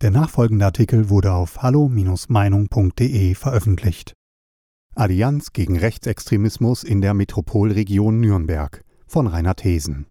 Der nachfolgende Artikel wurde auf hallo-meinung.de veröffentlicht. Allianz gegen Rechtsextremismus in der Metropolregion Nürnberg von Rainer Thesen.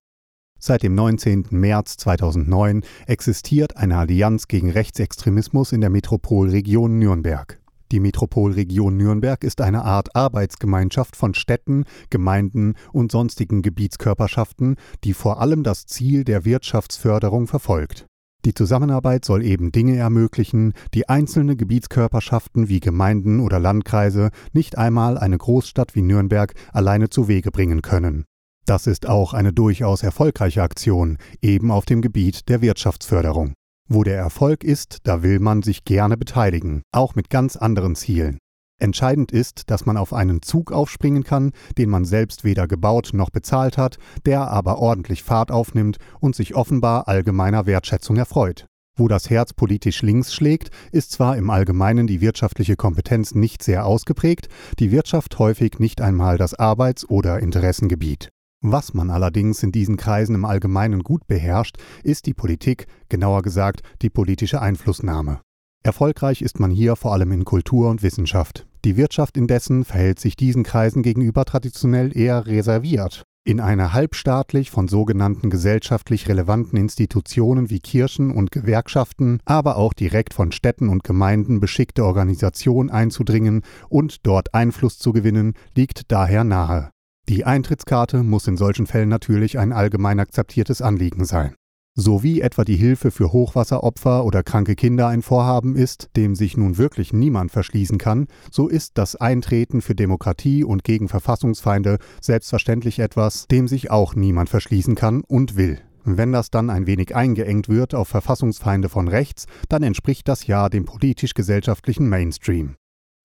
Seit dem 19. März 2009 existiert eine Allianz gegen Rechtsextremismus in der Metropolregion Nürnberg. Die Metropolregion Nürnberg ist eine Art Arbeitsgemeinschaft von Städten, Gemeinden und sonstigen Gebietskörperschaften, die vor allem das Ziel der Wirtschaftsförderung verfolgt. Die Zusammenarbeit soll eben Dinge ermöglichen, die einzelne Gebietskörperschaften wie Gemeinden oder Landkreise nicht einmal eine Großstadt wie Nürnberg alleine zu Wege bringen können. Das ist auch eine durchaus erfolgreiche Aktion, eben auf dem Gebiet der Wirtschaftsförderung. Wo der Erfolg ist, da will man sich gerne beteiligen, auch mit ganz anderen Zielen. Entscheidend ist, dass man auf einen Zug aufspringen kann, den man selbst weder gebaut noch bezahlt hat, der aber ordentlich Fahrt aufnimmt und sich offenbar allgemeiner Wertschätzung erfreut. Wo das Herz politisch links schlägt, ist zwar im Allgemeinen die wirtschaftliche Kompetenz nicht sehr ausgeprägt, die Wirtschaft häufig nicht einmal das Arbeits- oder Interessengebiet. Was man allerdings in diesen Kreisen im Allgemeinen gut beherrscht, ist die Politik, genauer gesagt die politische Einflussnahme. Erfolgreich ist man hier vor allem in Kultur und Wissenschaft. Die Wirtschaft indessen verhält sich diesen Kreisen gegenüber traditionell eher reserviert. In eine halbstaatlich von sogenannten gesellschaftlich relevanten Institutionen wie Kirchen und Gewerkschaften, aber auch direkt von Städten und Gemeinden beschickte Organisation einzudringen und dort Einfluss zu gewinnen, liegt daher nahe. Die Eintrittskarte muss in solchen Fällen natürlich ein allgemein akzeptiertes Anliegen sein. So wie etwa die Hilfe für Hochwasseropfer oder kranke Kinder ein Vorhaben ist, dem sich nun wirklich niemand verschließen kann, so ist das Eintreten für Demokratie und gegen Verfassungsfeinde selbstverständlich etwas, dem sich auch niemand verschließen kann und will. Wenn das dann ein wenig eingeengt wird auf Verfassungsfeinde von rechts, dann entspricht das ja dem politisch-gesellschaftlichen Mainstream.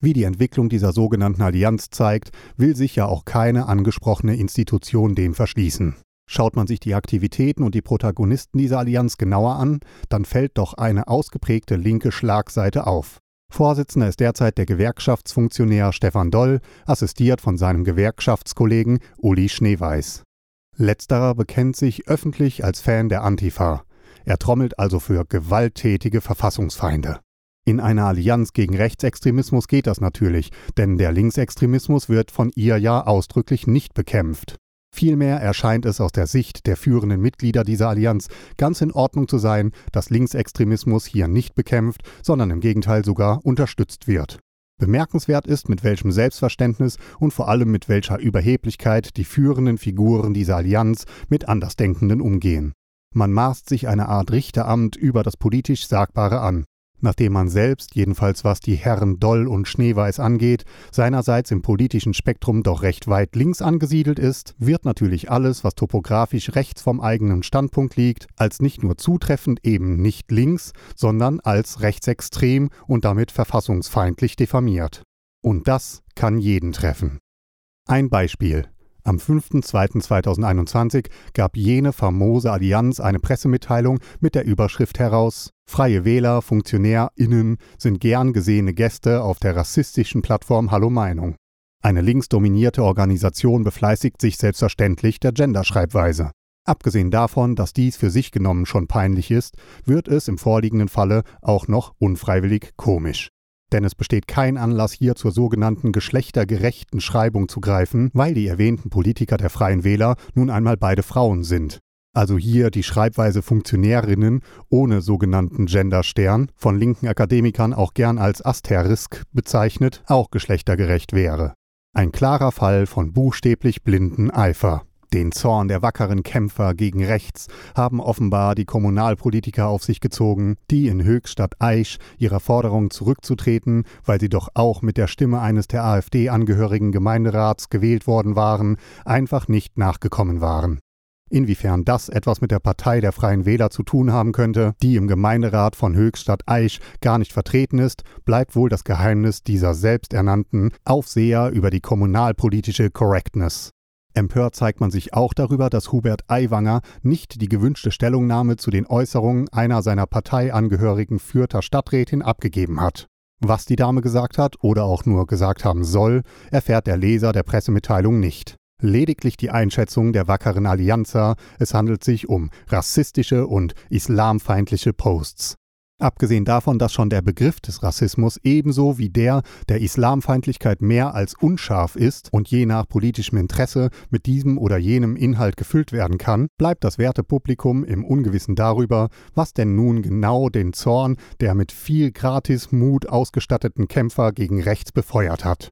Wie die Entwicklung dieser sogenannten Allianz zeigt, will sich ja auch keine angesprochene Institution dem verschließen. Schaut man sich die Aktivitäten und die Protagonisten dieser Allianz genauer an, dann fällt doch eine ausgeprägte linke Schlagseite auf. Vorsitzender ist derzeit der Gewerkschaftsfunktionär Stefan Doll, assistiert von seinem Gewerkschaftskollegen Uli Schneeweiß. Letzterer bekennt sich öffentlich als Fan der Antifa. Er trommelt also für gewalttätige Verfassungsfeinde. In einer Allianz gegen Rechtsextremismus geht das natürlich, denn der Linksextremismus wird von ihr ja ausdrücklich nicht bekämpft. Vielmehr erscheint es aus der Sicht der führenden Mitglieder dieser Allianz ganz in Ordnung zu sein, dass Linksextremismus hier nicht bekämpft, sondern im Gegenteil sogar unterstützt wird. Bemerkenswert ist, mit welchem Selbstverständnis und vor allem mit welcher Überheblichkeit die führenden Figuren dieser Allianz mit Andersdenkenden umgehen. Man maßt sich eine Art Richteramt über das politisch Sagbare an nachdem man selbst, jedenfalls was die Herren Doll und Schneeweiß angeht, seinerseits im politischen Spektrum doch recht weit links angesiedelt ist, wird natürlich alles, was topografisch rechts vom eigenen Standpunkt liegt, als nicht nur zutreffend eben nicht links, sondern als rechtsextrem und damit verfassungsfeindlich diffamiert. Und das kann jeden treffen. Ein Beispiel. Am 5.2.2021 gab jene famose Allianz eine Pressemitteilung mit der Überschrift heraus Freie Wähler, FunktionärInnen sind gern gesehene Gäste auf der rassistischen Plattform Hallo Meinung. Eine linksdominierte Organisation befleißigt sich selbstverständlich der Genderschreibweise. Abgesehen davon, dass dies für sich genommen schon peinlich ist, wird es im vorliegenden Falle auch noch unfreiwillig komisch denn es besteht kein Anlass hier zur sogenannten geschlechtergerechten Schreibung zu greifen, weil die erwähnten Politiker der Freien Wähler nun einmal beide Frauen sind. Also hier die Schreibweise Funktionärinnen ohne sogenannten Genderstern, von linken Akademikern auch gern als Asterisk bezeichnet, auch geschlechtergerecht wäre. Ein klarer Fall von buchstäblich blinden Eifer. Den Zorn der wackeren Kämpfer gegen rechts haben offenbar die Kommunalpolitiker auf sich gezogen, die in Höchstadt Aisch ihrer Forderung zurückzutreten, weil sie doch auch mit der Stimme eines der AfD angehörigen Gemeinderats gewählt worden waren, einfach nicht nachgekommen waren. Inwiefern das etwas mit der Partei der Freien Wähler zu tun haben könnte, die im Gemeinderat von Höchstadt Aisch gar nicht vertreten ist, bleibt wohl das Geheimnis dieser selbsternannten Aufseher über die kommunalpolitische Correctness. Empört zeigt man sich auch darüber, dass Hubert Aiwanger nicht die gewünschte Stellungnahme zu den Äußerungen einer seiner Parteiangehörigen Fürther Stadträtin abgegeben hat. Was die Dame gesagt hat oder auch nur gesagt haben soll, erfährt der Leser der Pressemitteilung nicht. Lediglich die Einschätzung der wackeren Allianzer, es handelt sich um rassistische und islamfeindliche Posts. Abgesehen davon, dass schon der Begriff des Rassismus ebenso wie der der Islamfeindlichkeit mehr als unscharf ist und je nach politischem Interesse mit diesem oder jenem Inhalt gefüllt werden kann, bleibt das Wertepublikum im Ungewissen darüber, was denn nun genau den Zorn der mit viel Gratismut ausgestatteten Kämpfer gegen rechts befeuert hat.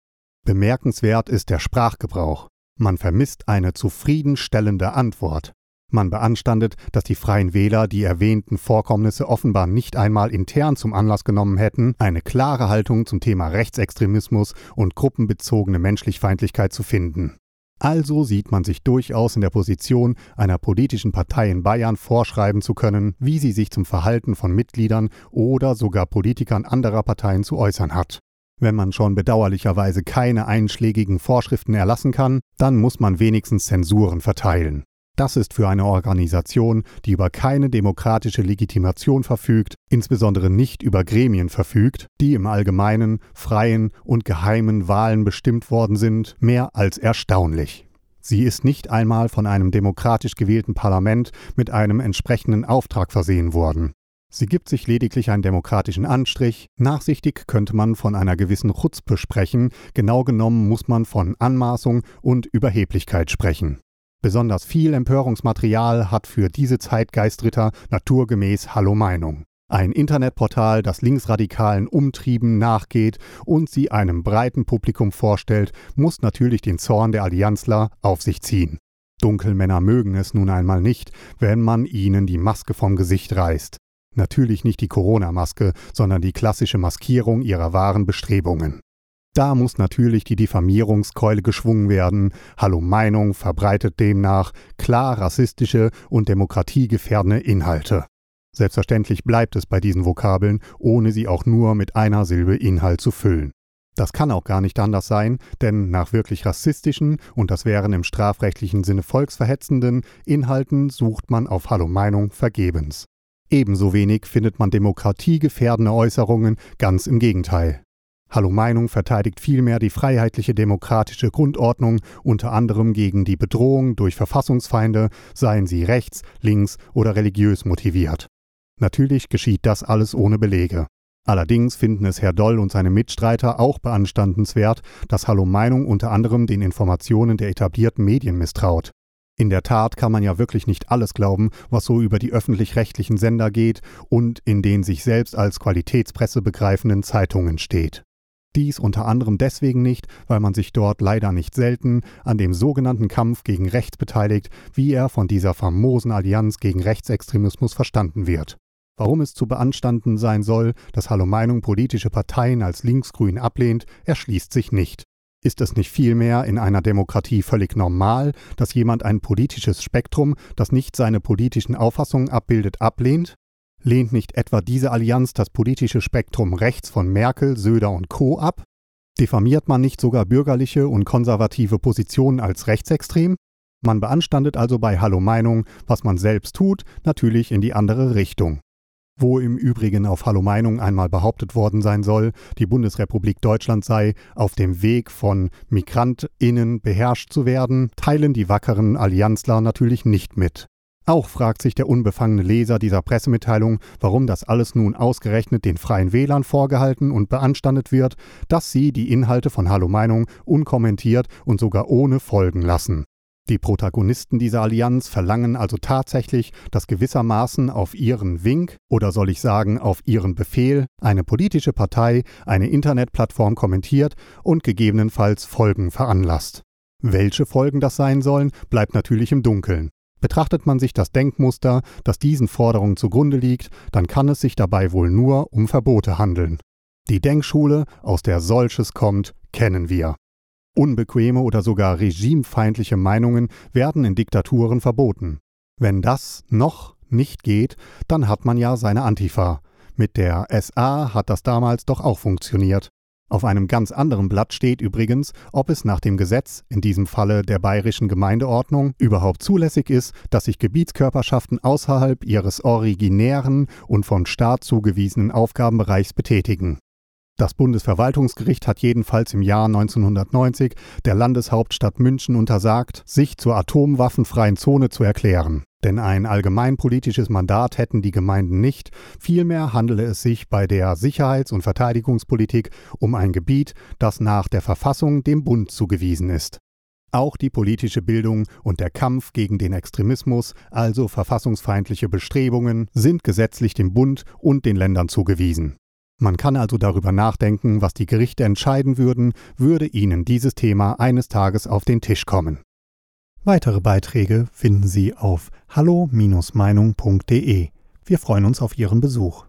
Bemerkenswert ist der Sprachgebrauch. Man vermisst eine zufriedenstellende Antwort. Man beanstandet, dass die Freien Wähler die erwähnten Vorkommnisse offenbar nicht einmal intern zum Anlass genommen hätten, eine klare Haltung zum Thema Rechtsextremismus und gruppenbezogene Menschlichfeindlichkeit zu finden. Also sieht man sich durchaus in der Position, einer politischen Partei in Bayern vorschreiben zu können, wie sie sich zum Verhalten von Mitgliedern oder sogar Politikern anderer Parteien zu äußern hat. Wenn man schon bedauerlicherweise keine einschlägigen Vorschriften erlassen kann, dann muss man wenigstens Zensuren verteilen. Das ist für eine Organisation, die über keine demokratische Legitimation verfügt, insbesondere nicht über Gremien verfügt, die im allgemeinen, freien und geheimen Wahlen bestimmt worden sind, mehr als erstaunlich. Sie ist nicht einmal von einem demokratisch gewählten Parlament mit einem entsprechenden Auftrag versehen worden. Sie gibt sich lediglich einen demokratischen Anstrich. Nachsichtig könnte man von einer gewissen Chutzpe sprechen, genau genommen muss man von Anmaßung und Überheblichkeit sprechen. Besonders viel Empörungsmaterial hat für diese Zeitgeistritter naturgemäß Hallo Meinung. Ein Internetportal, das linksradikalen Umtrieben nachgeht und sie einem breiten Publikum vorstellt, muss natürlich den Zorn der Allianzler auf sich ziehen. Dunkelmänner mögen es nun einmal nicht, wenn man ihnen die Maske vom Gesicht reißt. Natürlich nicht die Corona-Maske, sondern die klassische Maskierung ihrer wahren Bestrebungen. Da muss natürlich die Diffamierungskeule geschwungen werden. Hallo Meinung verbreitet demnach klar rassistische und demokratiegefährdende Inhalte. Selbstverständlich bleibt es bei diesen Vokabeln, ohne sie auch nur mit einer Silbe Inhalt zu füllen. Das kann auch gar nicht anders sein, denn nach wirklich rassistischen und das wären im strafrechtlichen Sinne volksverhetzenden Inhalten sucht man auf Hallo Meinung vergebens. Ebenso wenig findet man demokratiegefährdende Äußerungen, ganz im Gegenteil. Hallo Meinung verteidigt vielmehr die freiheitliche demokratische Grundordnung, unter anderem gegen die Bedrohung durch Verfassungsfeinde, seien sie rechts, links oder religiös motiviert. Natürlich geschieht das alles ohne Belege. Allerdings finden es Herr Doll und seine Mitstreiter auch beanstandenswert, dass Hallo Meinung unter anderem den Informationen der etablierten Medien misstraut. In der Tat kann man ja wirklich nicht alles glauben, was so über die öffentlich-rechtlichen Sender geht und in den sich selbst als Qualitätspresse begreifenden Zeitungen steht. Dies unter anderem deswegen nicht, weil man sich dort leider nicht selten an dem sogenannten Kampf gegen Rechts beteiligt, wie er von dieser famosen Allianz gegen Rechtsextremismus verstanden wird. Warum es zu beanstanden sein soll, dass Hallo Meinung politische Parteien als linksgrün ablehnt, erschließt sich nicht. Ist es nicht vielmehr in einer Demokratie völlig normal, dass jemand ein politisches Spektrum, das nicht seine politischen Auffassungen abbildet, ablehnt? Lehnt nicht etwa diese Allianz das politische Spektrum rechts von Merkel, Söder und Co. ab? Diffamiert man nicht sogar bürgerliche und konservative Positionen als rechtsextrem? Man beanstandet also bei Hallo Meinung, was man selbst tut, natürlich in die andere Richtung. Wo im Übrigen auf Hallo Meinung einmal behauptet worden sein soll, die Bundesrepublik Deutschland sei auf dem Weg von MigrantInnen beherrscht zu werden, teilen die wackeren Allianzler natürlich nicht mit. Auch fragt sich der unbefangene Leser dieser Pressemitteilung, warum das alles nun ausgerechnet den Freien Wählern vorgehalten und beanstandet wird, dass sie die Inhalte von Hallo Meinung unkommentiert und sogar ohne folgen lassen. Die Protagonisten dieser Allianz verlangen also tatsächlich, dass gewissermaßen auf ihren Wink oder soll ich sagen auf ihren Befehl eine politische Partei eine Internetplattform kommentiert und gegebenenfalls Folgen veranlasst. Welche Folgen das sein sollen, bleibt natürlich im Dunkeln. Betrachtet man sich das Denkmuster, das diesen Forderungen zugrunde liegt, dann kann es sich dabei wohl nur um Verbote handeln. Die Denkschule, aus der solches kommt, kennen wir. Unbequeme oder sogar regimefeindliche Meinungen werden in Diktaturen verboten. Wenn das noch nicht geht, dann hat man ja seine Antifa. Mit der SA hat das damals doch auch funktioniert. Auf einem ganz anderen Blatt steht übrigens, ob es nach dem Gesetz, in diesem Falle der bayerischen Gemeindeordnung, überhaupt zulässig ist, dass sich Gebietskörperschaften außerhalb ihres originären und vom Staat zugewiesenen Aufgabenbereichs betätigen. Das Bundesverwaltungsgericht hat jedenfalls im Jahr 1990 der Landeshauptstadt München untersagt, sich zur atomwaffenfreien Zone zu erklären. Denn ein allgemeinpolitisches Mandat hätten die Gemeinden nicht, vielmehr handele es sich bei der Sicherheits- und Verteidigungspolitik um ein Gebiet, das nach der Verfassung dem Bund zugewiesen ist. Auch die politische Bildung und der Kampf gegen den Extremismus, also verfassungsfeindliche Bestrebungen, sind gesetzlich dem Bund und den Ländern zugewiesen. Man kann also darüber nachdenken, was die Gerichte entscheiden würden, würde ihnen dieses Thema eines Tages auf den Tisch kommen. Weitere Beiträge finden Sie auf hallo-meinung.de. Wir freuen uns auf Ihren Besuch.